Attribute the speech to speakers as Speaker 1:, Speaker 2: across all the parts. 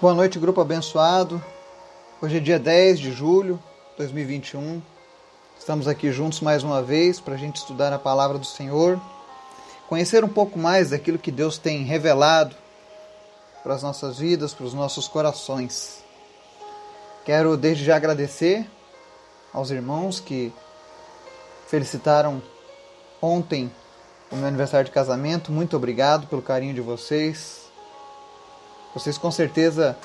Speaker 1: Boa noite, grupo abençoado. Hoje é dia 10 de julho de 2021. Estamos aqui juntos mais uma vez para a gente estudar a palavra do Senhor, conhecer um pouco mais daquilo que Deus tem revelado para as nossas vidas, para os nossos corações. Quero desde já agradecer aos irmãos que felicitaram ontem o meu aniversário de casamento. Muito obrigado pelo carinho de vocês. Vocês com certeza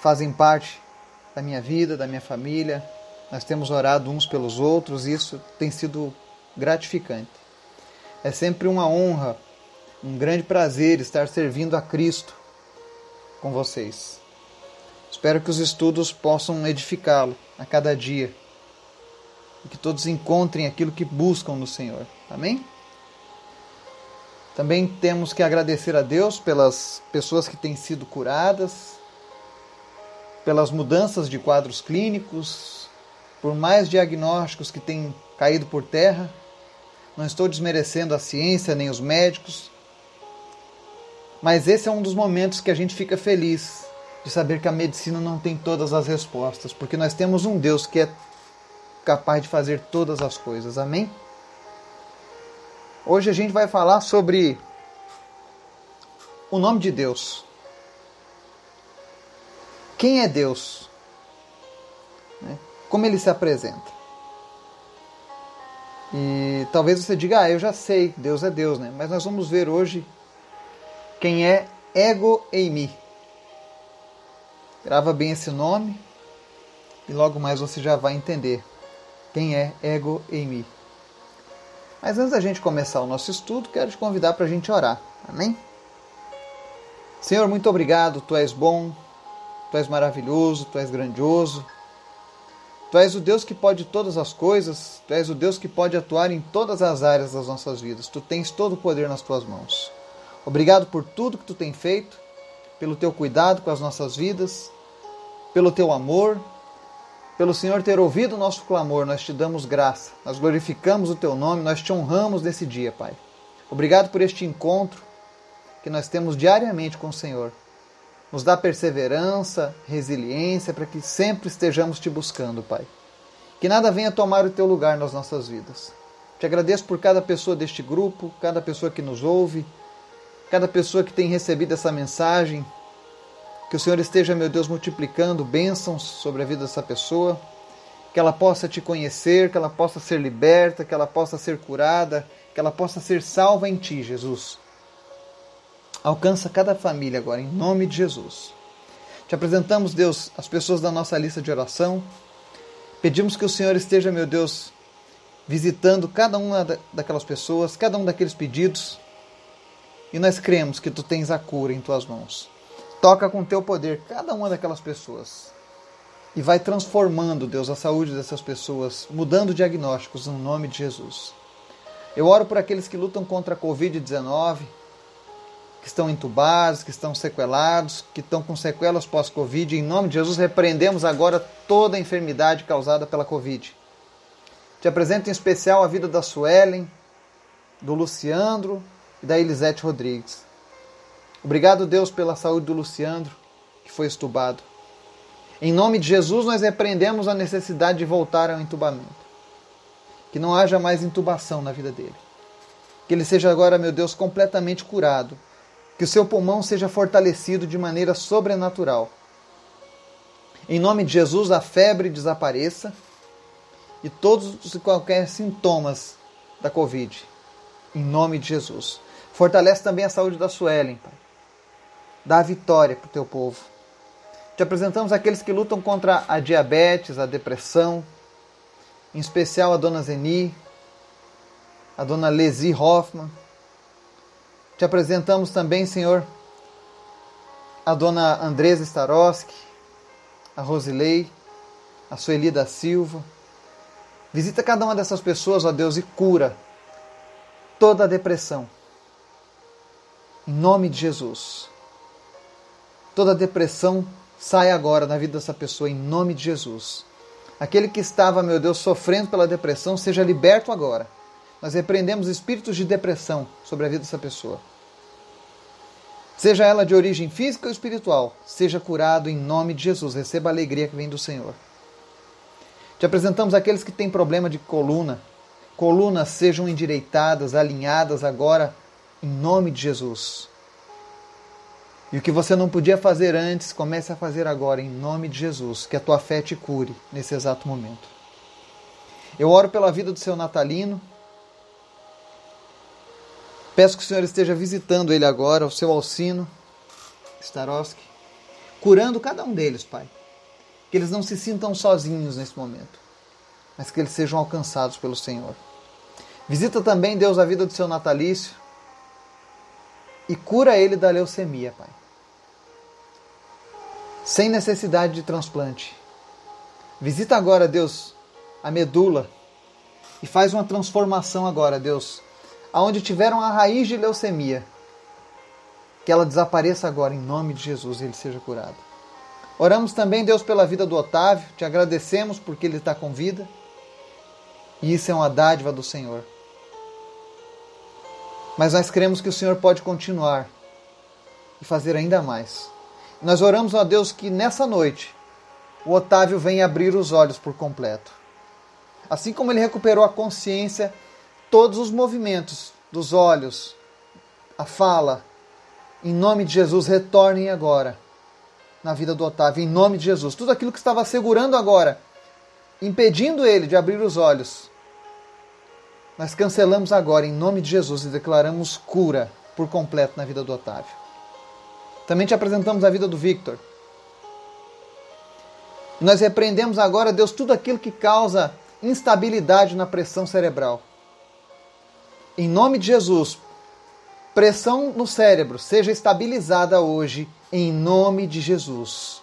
Speaker 1: fazem parte da minha vida, da minha família. Nós temos orado uns pelos outros e isso tem sido gratificante. É sempre uma honra, um grande prazer estar servindo a Cristo com vocês. Espero que os estudos possam edificá-lo a cada dia e que todos encontrem aquilo que buscam no Senhor. Amém? Também temos que agradecer a Deus pelas pessoas que têm sido curadas, pelas mudanças de quadros clínicos, por mais diagnósticos que têm caído por terra. Não estou desmerecendo a ciência nem os médicos, mas esse é um dos momentos que a gente fica feliz de saber que a medicina não tem todas as respostas, porque nós temos um Deus que é capaz de fazer todas as coisas. Amém? Hoje a gente vai falar sobre o nome de Deus. Quem é Deus? Né? Como ele se apresenta? E talvez você diga, ah, eu já sei, Deus é Deus, né? Mas nós vamos ver hoje quem é Ego Eimi. Grava bem esse nome e logo mais você já vai entender quem é Ego Eimi. Mas antes da gente começar o nosso estudo, quero te convidar para a gente orar. Amém? Senhor, muito obrigado. Tu és bom, tu és maravilhoso, tu és grandioso. Tu és o Deus que pode todas as coisas, tu és o Deus que pode atuar em todas as áreas das nossas vidas. Tu tens todo o poder nas tuas mãos. Obrigado por tudo que tu tem feito, pelo teu cuidado com as nossas vidas, pelo teu amor, pelo Senhor ter ouvido o nosso clamor, nós te damos graça, nós glorificamos o teu nome, nós te honramos nesse dia, Pai. Obrigado por este encontro que nós temos diariamente com o Senhor. Nos dá perseverança, resiliência, para que sempre estejamos te buscando, Pai. Que nada venha tomar o teu lugar nas nossas vidas. Te agradeço por cada pessoa deste grupo, cada pessoa que nos ouve, cada pessoa que tem recebido essa mensagem, que o Senhor esteja, meu Deus, multiplicando bênçãos sobre a vida dessa pessoa, que ela possa te conhecer, que ela possa ser liberta, que ela possa ser curada, que ela possa ser salva em ti, Jesus. Alcança cada família agora, em nome de Jesus. Te apresentamos, Deus, as pessoas da nossa lista de oração. Pedimos que o Senhor esteja, meu Deus, visitando cada uma daquelas pessoas, cada um daqueles pedidos. E nós cremos que tu tens a cura em tuas mãos. Toca com teu poder cada uma daquelas pessoas. E vai transformando, Deus, a saúde dessas pessoas, mudando diagnósticos no nome de Jesus. Eu oro por aqueles que lutam contra a Covid-19, que estão entubados, que estão sequelados, que estão com sequelas pós-Covid. Em nome de Jesus, repreendemos agora toda a enfermidade causada pela Covid. Te apresento em especial a vida da Suelen, do Luciandro e da Elisete Rodrigues. Obrigado, Deus, pela saúde do Luciandro, que foi estubado. Em nome de Jesus, nós repreendemos a necessidade de voltar ao entubamento. Que não haja mais intubação na vida dele. Que ele seja agora, meu Deus, completamente curado. Que o seu pulmão seja fortalecido de maneira sobrenatural. Em nome de Jesus, a febre desapareça e todos e qualquer sintomas da Covid. Em nome de Jesus. Fortalece também a saúde da Suelen, Pai dá vitória para o teu povo. Te apresentamos aqueles que lutam contra a diabetes, a depressão, em especial a dona Zeni, a dona Lesi Hoffman. Te apresentamos também, Senhor, a dona Andresa Staroski, a Rosilei, a Sueli da Silva. Visita cada uma dessas pessoas, ó Deus, e cura toda a depressão. Em nome de Jesus. Toda depressão sai agora na vida dessa pessoa em nome de Jesus. Aquele que estava, meu Deus, sofrendo pela depressão, seja liberto agora. Nós repreendemos espíritos de depressão sobre a vida dessa pessoa. Seja ela de origem física ou espiritual, seja curado em nome de Jesus. Receba a alegria que vem do Senhor. Te apresentamos aqueles que têm problema de coluna. Colunas sejam endireitadas, alinhadas agora, em nome de Jesus. E o que você não podia fazer antes, comece a fazer agora, em nome de Jesus. Que a tua fé te cure nesse exato momento. Eu oro pela vida do seu natalino. Peço que o Senhor esteja visitando ele agora, o seu Alcino, Staroski, curando cada um deles, Pai. Que eles não se sintam sozinhos nesse momento, mas que eles sejam alcançados pelo Senhor. Visita também, Deus, a vida do seu natalício e cura ele da leucemia, Pai. Sem necessidade de transplante. Visita agora, Deus, a medula e faz uma transformação agora, Deus, aonde tiveram a raiz de leucemia, que ela desapareça agora em nome de Jesus e ele seja curado. Oramos também, Deus, pela vida do Otávio, te agradecemos porque ele está com vida. E isso é uma dádiva do Senhor. Mas nós cremos que o Senhor pode continuar e fazer ainda mais. Nós oramos a Deus que nessa noite o Otávio venha abrir os olhos por completo. Assim como ele recuperou a consciência todos os movimentos dos olhos, a fala, em nome de Jesus, retornem agora na vida do Otávio, em nome de Jesus. Tudo aquilo que estava segurando agora, impedindo ele de abrir os olhos, nós cancelamos agora em nome de Jesus e declaramos cura por completo na vida do Otávio. Também te apresentamos a vida do Victor. Nós repreendemos agora, Deus, tudo aquilo que causa instabilidade na pressão cerebral. Em nome de Jesus, pressão no cérebro seja estabilizada hoje, em nome de Jesus.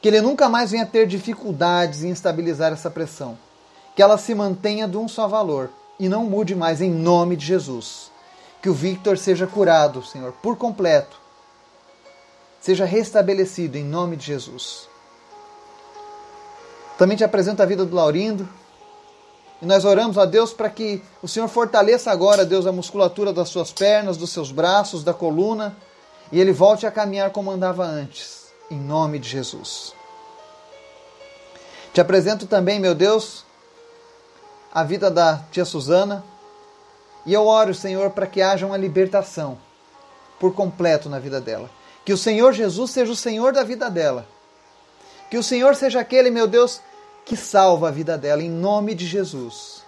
Speaker 1: Que ele nunca mais venha ter dificuldades em estabilizar essa pressão. Que ela se mantenha de um só valor e não mude mais, em nome de Jesus. Que o Victor seja curado, Senhor, por completo. Seja restabelecido em nome de Jesus. Também te apresento a vida do Laurindo, e nós oramos a Deus para que o Senhor fortaleça agora, Deus, a musculatura das suas pernas, dos seus braços, da coluna, e ele volte a caminhar como andava antes, em nome de Jesus. Te apresento também, meu Deus, a vida da tia Susana, e eu oro, Senhor, para que haja uma libertação por completo na vida dela. Que o Senhor Jesus seja o Senhor da vida dela. Que o Senhor seja aquele, meu Deus, que salva a vida dela, em nome de Jesus.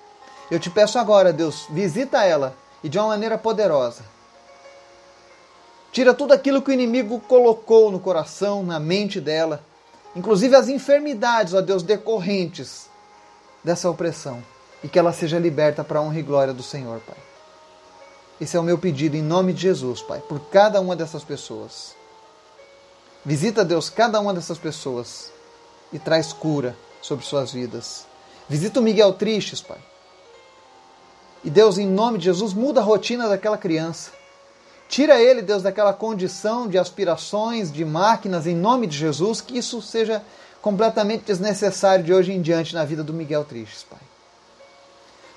Speaker 1: Eu te peço agora, Deus, visita ela e de uma maneira poderosa. Tira tudo aquilo que o inimigo colocou no coração, na mente dela, inclusive as enfermidades, ó Deus, decorrentes dessa opressão, e que ela seja liberta para a honra e glória do Senhor, Pai. Esse é o meu pedido em nome de Jesus, Pai, por cada uma dessas pessoas. Visita, Deus, cada uma dessas pessoas e traz cura sobre suas vidas. Visita o Miguel Tristes, Pai. E Deus, em nome de Jesus, muda a rotina daquela criança. Tira ele, Deus, daquela condição de aspirações, de máquinas, em nome de Jesus, que isso seja completamente desnecessário de hoje em diante na vida do Miguel Tristes, Pai.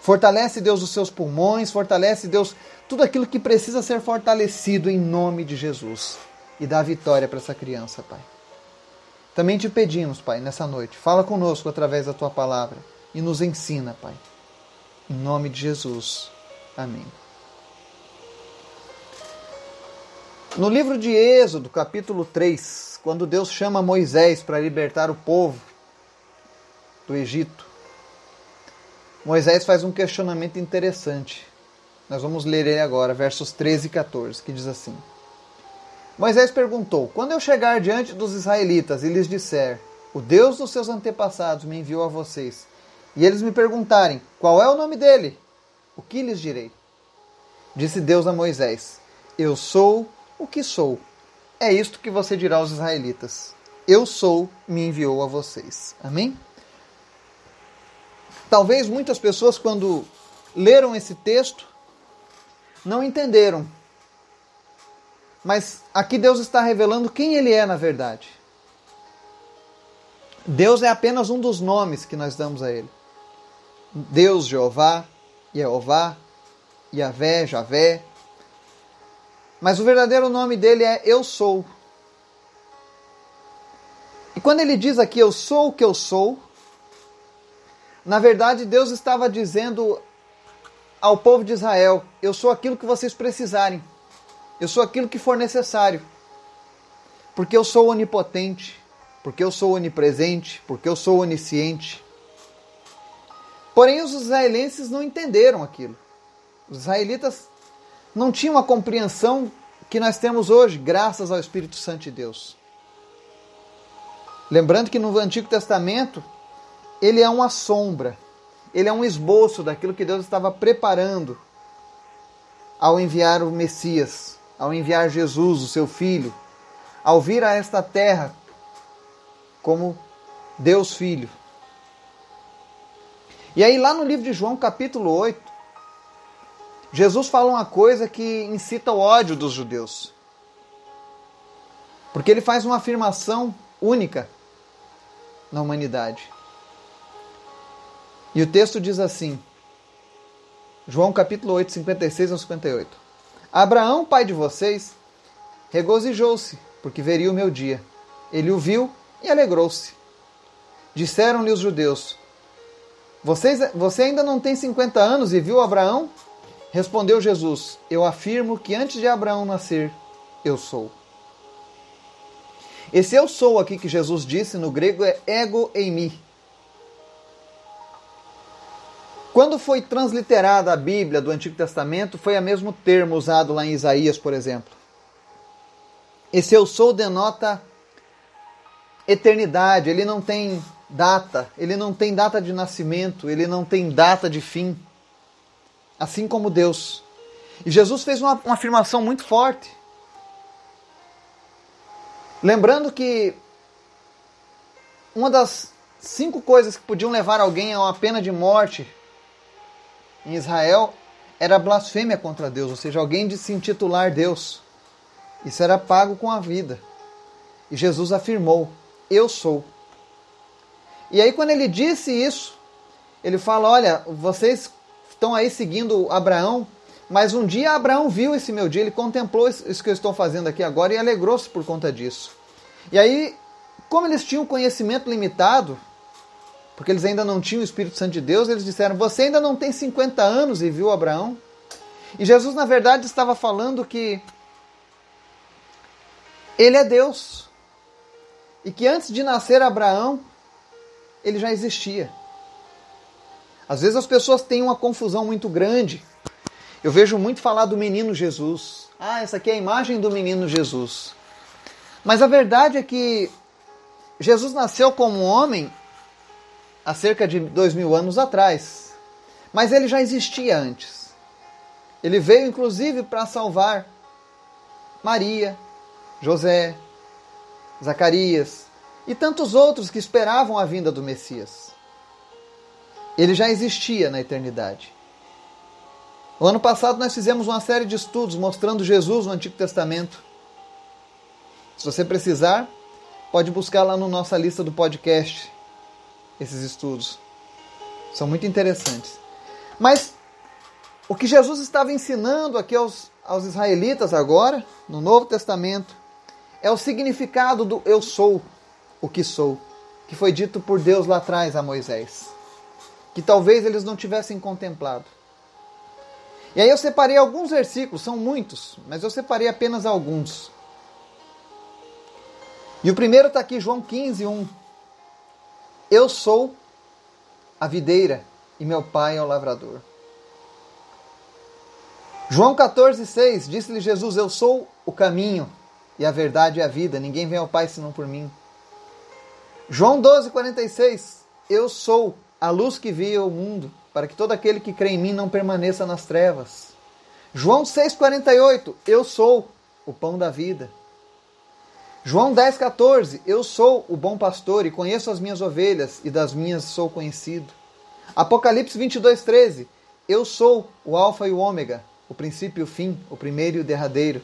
Speaker 1: Fortalece, Deus, os seus pulmões, fortalece, Deus, tudo aquilo que precisa ser fortalecido em nome de Jesus. E dá vitória para essa criança, Pai. Também te pedimos, Pai, nessa noite, fala conosco através da tua palavra e nos ensina, Pai. Em nome de Jesus. Amém. No livro de Êxodo, capítulo 3, quando Deus chama Moisés para libertar o povo do Egito, Moisés faz um questionamento interessante. Nós vamos ler ele agora, versos 13 e 14, que diz assim: Moisés perguntou: Quando eu chegar diante dos israelitas e lhes disser, O Deus dos seus antepassados me enviou a vocês, e eles me perguntarem, Qual é o nome dele? O que lhes direi? Disse Deus a Moisés: Eu sou o que sou. É isto que você dirá aos israelitas: Eu sou, me enviou a vocês. Amém? Talvez muitas pessoas, quando leram esse texto, não entenderam mas aqui Deus está revelando quem Ele é na verdade. Deus é apenas um dos nomes que nós damos a Ele. Deus, Jeová, Jeová, Yahvé, Javé. Mas o verdadeiro nome dele é Eu Sou. E quando ele diz aqui Eu sou o que eu sou, na verdade Deus estava dizendo ao povo de Israel: Eu sou aquilo que vocês precisarem. Eu sou aquilo que for necessário. Porque eu sou onipotente, porque eu sou onipresente, porque eu sou onisciente. Porém, os israelenses não entenderam aquilo. Os israelitas não tinham a compreensão que nós temos hoje, graças ao Espírito Santo de Deus. Lembrando que no Antigo Testamento, ele é uma sombra, ele é um esboço daquilo que Deus estava preparando ao enviar o Messias, ao enviar Jesus, o seu filho, ao vir a esta terra como Deus Filho. E aí, lá no livro de João, capítulo 8, Jesus fala uma coisa que incita o ódio dos judeus. Porque ele faz uma afirmação única na humanidade. E o texto diz assim, João capítulo 8, 56 ao 58. Abraão, pai de vocês, regozijou-se, porque veria o meu dia. Ele o viu e alegrou-se. Disseram-lhe os judeus: Vocês, Você ainda não tem 50 anos e viu Abraão? Respondeu Jesus: Eu afirmo que antes de Abraão nascer, eu sou. Esse eu sou aqui que Jesus disse no grego é ego eimi. Quando foi transliterada a Bíblia do Antigo Testamento, foi o mesmo termo usado lá em Isaías, por exemplo. Esse eu sou denota eternidade, ele não tem data, ele não tem data de nascimento, ele não tem data de fim. Assim como Deus. E Jesus fez uma, uma afirmação muito forte. Lembrando que uma das cinco coisas que podiam levar alguém a uma pena de morte em Israel era blasfêmia contra Deus, ou seja, alguém de se intitular Deus. Isso era pago com a vida. E Jesus afirmou: Eu sou. E aí, quando ele disse isso, ele fala: Olha, vocês estão aí seguindo Abraão, mas um dia Abraão viu esse meu dia, ele contemplou isso que eu estou fazendo aqui agora e alegrou-se por conta disso. E aí, como eles tinham conhecimento limitado, porque eles ainda não tinham o Espírito Santo de Deus, eles disseram: Você ainda não tem 50 anos e viu Abraão? E Jesus, na verdade, estava falando que ele é Deus. E que antes de nascer Abraão, ele já existia. Às vezes as pessoas têm uma confusão muito grande. Eu vejo muito falar do menino Jesus. Ah, essa aqui é a imagem do menino Jesus. Mas a verdade é que Jesus nasceu como homem há cerca de dois mil anos atrás. Mas ele já existia antes. Ele veio inclusive para salvar Maria, José, Zacarias e tantos outros que esperavam a vinda do Messias. Ele já existia na eternidade. O ano passado nós fizemos uma série de estudos mostrando Jesus no Antigo Testamento. Se você precisar, pode buscar lá na no nossa lista do podcast esses estudos. São muito interessantes. Mas o que Jesus estava ensinando aqui aos, aos israelitas agora, no Novo Testamento, é o significado do eu sou o que sou, que foi dito por Deus lá atrás a Moisés que talvez eles não tivessem contemplado. E aí eu separei alguns versículos, são muitos, mas eu separei apenas alguns. E o primeiro está aqui, João 15, 1. Eu sou a videira e meu pai é o lavrador. João 14, 6, disse-lhe Jesus: Eu sou o caminho e a verdade e a vida, ninguém vem ao Pai senão por mim. João 12, 46, Eu sou a luz que via o mundo, para que todo aquele que crê em mim não permaneça nas trevas. João 6,48, eu sou o pão da vida. João 10,14, eu sou o bom pastor e conheço as minhas ovelhas, e das minhas sou conhecido. Apocalipse 22,13, eu sou o Alfa e o Ômega, o princípio e o fim, o primeiro e o derradeiro.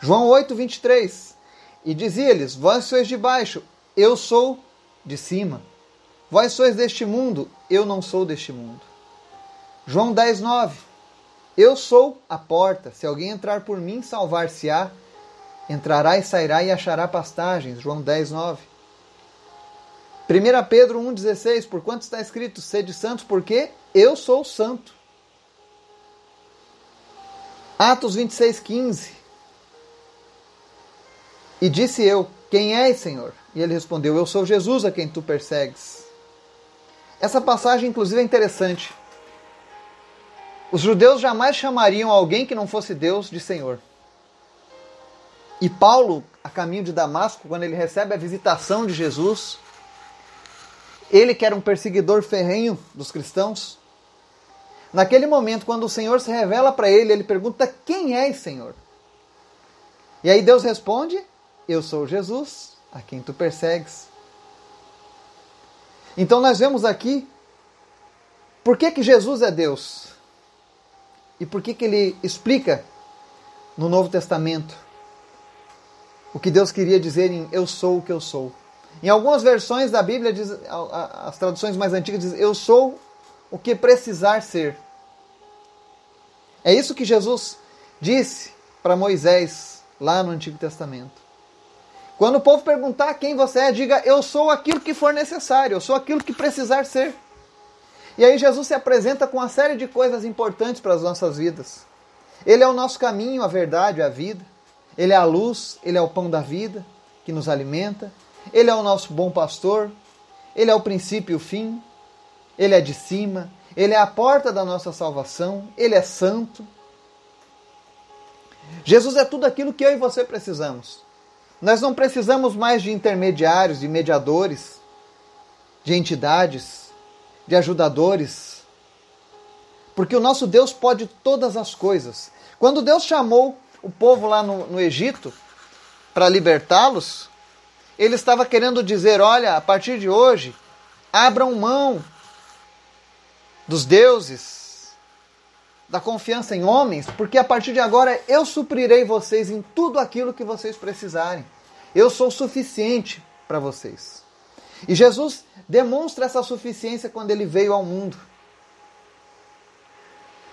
Speaker 1: João 8,23, e dizia-lhes: Vós sois de baixo, eu sou de cima. Vós sois deste mundo, eu não sou deste mundo. João 10, 9. Eu sou a porta. Se alguém entrar por mim, salvar-se-á. Entrará e sairá e achará pastagens. João 10, 9. 1 Pedro 1,16, por quanto está escrito, sede santos, porque eu sou santo. Atos 26, 15. E disse eu, quem és, Senhor? E ele respondeu, eu sou Jesus a quem tu persegues. Essa passagem, inclusive, é interessante. Os judeus jamais chamariam alguém que não fosse Deus de Senhor. E Paulo, a caminho de Damasco, quando ele recebe a visitação de Jesus, ele que era um perseguidor ferrenho dos cristãos, naquele momento, quando o Senhor se revela para ele, ele pergunta: Quem és, Senhor? E aí Deus responde: Eu sou Jesus, a quem tu persegues. Então nós vemos aqui por que, que Jesus é Deus e por que, que ele explica no Novo Testamento o que Deus queria dizer em Eu sou o que eu sou. Em algumas versões da Bíblia, diz, as traduções mais antigas dizem: Eu sou o que precisar ser. É isso que Jesus disse para Moisés lá no Antigo Testamento. Quando o povo perguntar quem você é, diga: Eu sou aquilo que for necessário, eu sou aquilo que precisar ser. E aí Jesus se apresenta com uma série de coisas importantes para as nossas vidas. Ele é o nosso caminho, a verdade, a vida. Ele é a luz, ele é o pão da vida que nos alimenta. Ele é o nosso bom pastor, ele é o princípio e o fim, ele é de cima, ele é a porta da nossa salvação, ele é santo. Jesus é tudo aquilo que eu e você precisamos. Nós não precisamos mais de intermediários, de mediadores, de entidades, de ajudadores, porque o nosso Deus pode todas as coisas. Quando Deus chamou o povo lá no, no Egito para libertá-los, ele estava querendo dizer: olha, a partir de hoje, abram mão dos deuses, da confiança em homens, porque a partir de agora eu suprirei vocês em tudo aquilo que vocês precisarem. Eu sou suficiente para vocês. E Jesus demonstra essa suficiência quando ele veio ao mundo.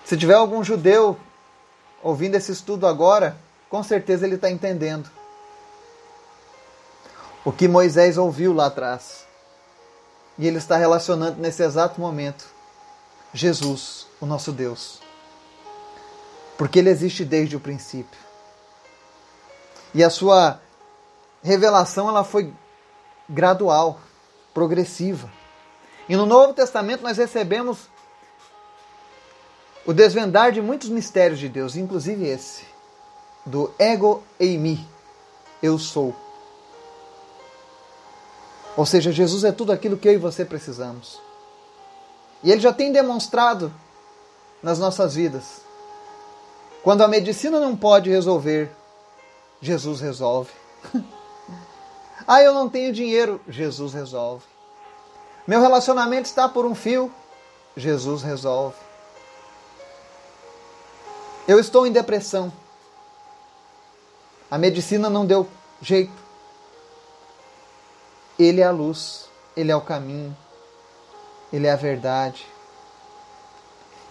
Speaker 1: Se tiver algum judeu ouvindo esse estudo agora, com certeza ele está entendendo o que Moisés ouviu lá atrás. E ele está relacionando nesse exato momento Jesus, o nosso Deus. Porque ele existe desde o princípio. E a sua revelação ela foi gradual, progressiva. E no Novo Testamento nós recebemos o desvendar de muitos mistérios de Deus, inclusive esse, do ego eimi, eu sou. Ou seja, Jesus é tudo aquilo que eu e você precisamos. E ele já tem demonstrado nas nossas vidas. Quando a medicina não pode resolver, Jesus resolve. ah, eu não tenho dinheiro, Jesus resolve. Meu relacionamento está por um fio, Jesus resolve. Eu estou em depressão. A medicina não deu jeito. Ele é a luz, ele é o caminho, ele é a verdade.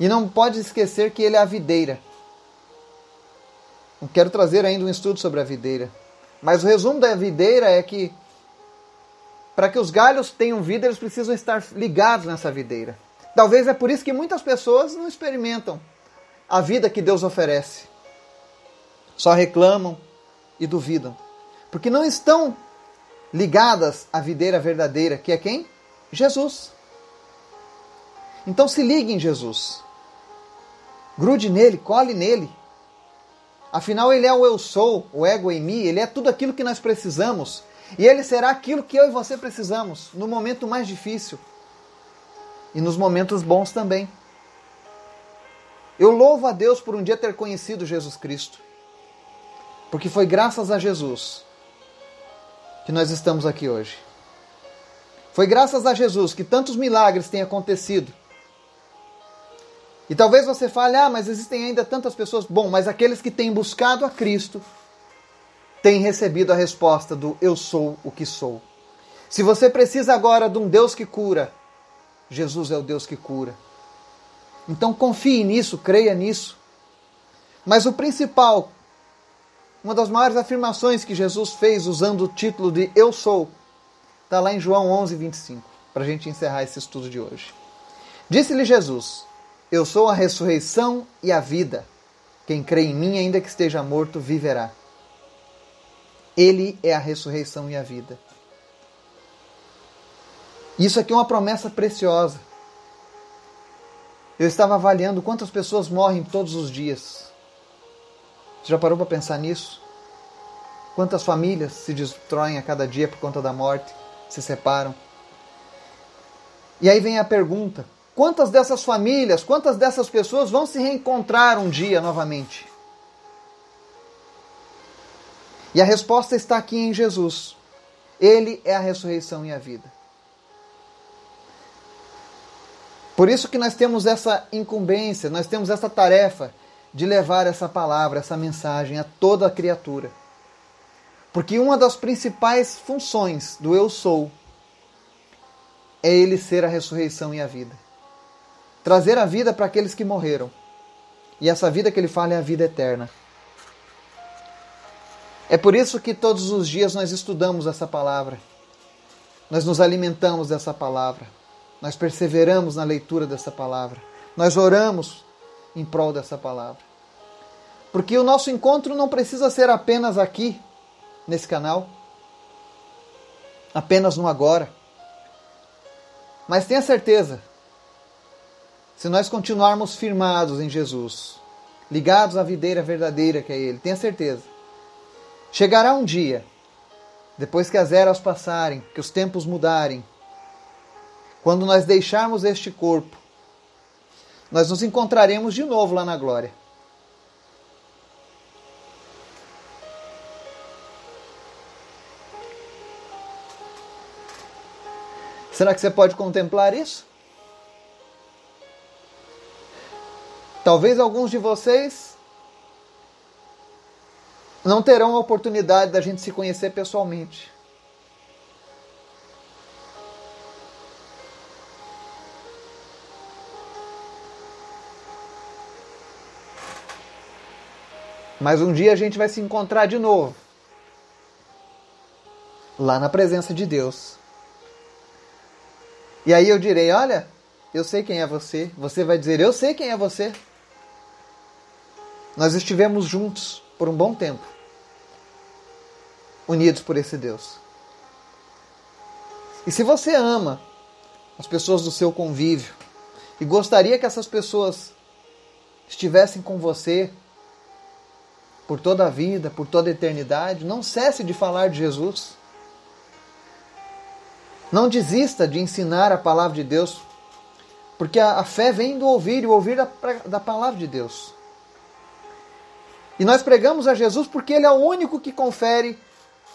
Speaker 1: E não pode esquecer que ele é a videira. Não quero trazer ainda um estudo sobre a videira. Mas o resumo da videira é que para que os galhos tenham vida, eles precisam estar ligados nessa videira. Talvez é por isso que muitas pessoas não experimentam a vida que Deus oferece. Só reclamam e duvidam. Porque não estão ligadas à videira verdadeira, que é quem? Jesus. Então se ligue em Jesus. Grude nele, cole nele. Afinal, ele é o eu sou, o ego em mim, ele é tudo aquilo que nós precisamos. E ele será aquilo que eu e você precisamos no momento mais difícil e nos momentos bons também. Eu louvo a Deus por um dia ter conhecido Jesus Cristo. Porque foi graças a Jesus que nós estamos aqui hoje. Foi graças a Jesus que tantos milagres têm acontecido. E talvez você fale, ah, mas existem ainda tantas pessoas. Bom, mas aqueles que têm buscado a Cristo têm recebido a resposta do eu sou o que sou. Se você precisa agora de um Deus que cura, Jesus é o Deus que cura. Então confie nisso, creia nisso Mas o principal, uma das maiores afirmações que Jesus fez usando o título de Eu Sou, está lá em João 11, 25, para a gente encerrar esse estudo de hoje. Disse-lhe Jesus: Eu sou a ressurreição e a vida. Quem crê em mim, ainda que esteja morto, viverá. Ele é a ressurreição e a vida. Isso aqui é uma promessa preciosa. Eu estava avaliando quantas pessoas morrem todos os dias. Você já parou para pensar nisso? Quantas famílias se destroem a cada dia por conta da morte, se separam? E aí vem a pergunta: quantas dessas famílias, quantas dessas pessoas vão se reencontrar um dia novamente? E a resposta está aqui em Jesus. Ele é a ressurreição e a vida. Por isso que nós temos essa incumbência, nós temos essa tarefa de levar essa palavra, essa mensagem a toda a criatura. Porque uma das principais funções do eu sou é ele ser a ressurreição e a vida. Trazer a vida para aqueles que morreram. E essa vida que ele fala é a vida eterna. É por isso que todos os dias nós estudamos essa palavra. Nós nos alimentamos dessa palavra. Nós perseveramos na leitura dessa palavra. Nós oramos em prol dessa palavra. Porque o nosso encontro não precisa ser apenas aqui, nesse canal, apenas no agora. Mas tenha certeza, se nós continuarmos firmados em Jesus, ligados à videira verdadeira que é Ele, tenha certeza, chegará um dia, depois que as eras passarem, que os tempos mudarem, quando nós deixarmos este corpo, nós nos encontraremos de novo lá na glória. Será que você pode contemplar isso? Talvez alguns de vocês não terão a oportunidade da gente se conhecer pessoalmente. Mas um dia a gente vai se encontrar de novo. Lá na presença de Deus. E aí eu direi: Olha, eu sei quem é você. Você vai dizer: Eu sei quem é você. Nós estivemos juntos por um bom tempo, unidos por esse Deus. E se você ama as pessoas do seu convívio e gostaria que essas pessoas estivessem com você por toda a vida, por toda a eternidade. Não cesse de falar de Jesus. Não desista de ensinar a palavra de Deus, porque a, a fé vem do ouvir e o ouvir da, da palavra de Deus. E nós pregamos a Jesus porque Ele é o único que confere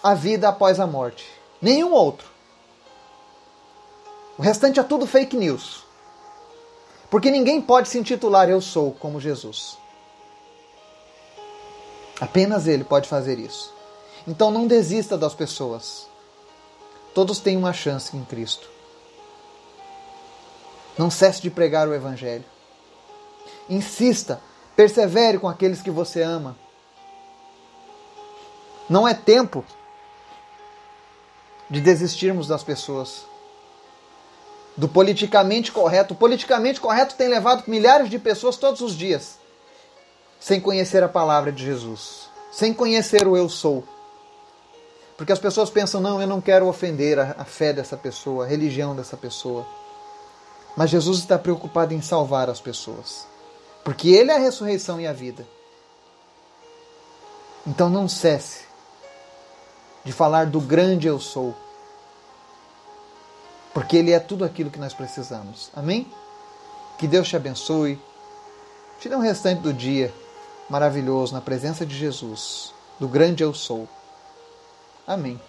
Speaker 1: a vida após a morte. Nenhum outro. O restante é tudo fake news. Porque ninguém pode se intitular Eu sou como Jesus. Apenas Ele pode fazer isso. Então não desista das pessoas. Todos têm uma chance em Cristo. Não cesse de pregar o Evangelho. Insista, persevere com aqueles que você ama. Não é tempo de desistirmos das pessoas. Do politicamente correto. O politicamente correto tem levado milhares de pessoas todos os dias sem conhecer a palavra de Jesus, sem conhecer o eu sou. Porque as pessoas pensam, não, eu não quero ofender a, a fé dessa pessoa, a religião dessa pessoa. Mas Jesus está preocupado em salvar as pessoas. Porque Ele é a ressurreição e a vida. Então não cesse de falar do grande eu sou. Porque Ele é tudo aquilo que nós precisamos. Amém? Que Deus te abençoe. Te dê um restante do dia maravilhoso na presença de Jesus, do grande eu sou. Amém.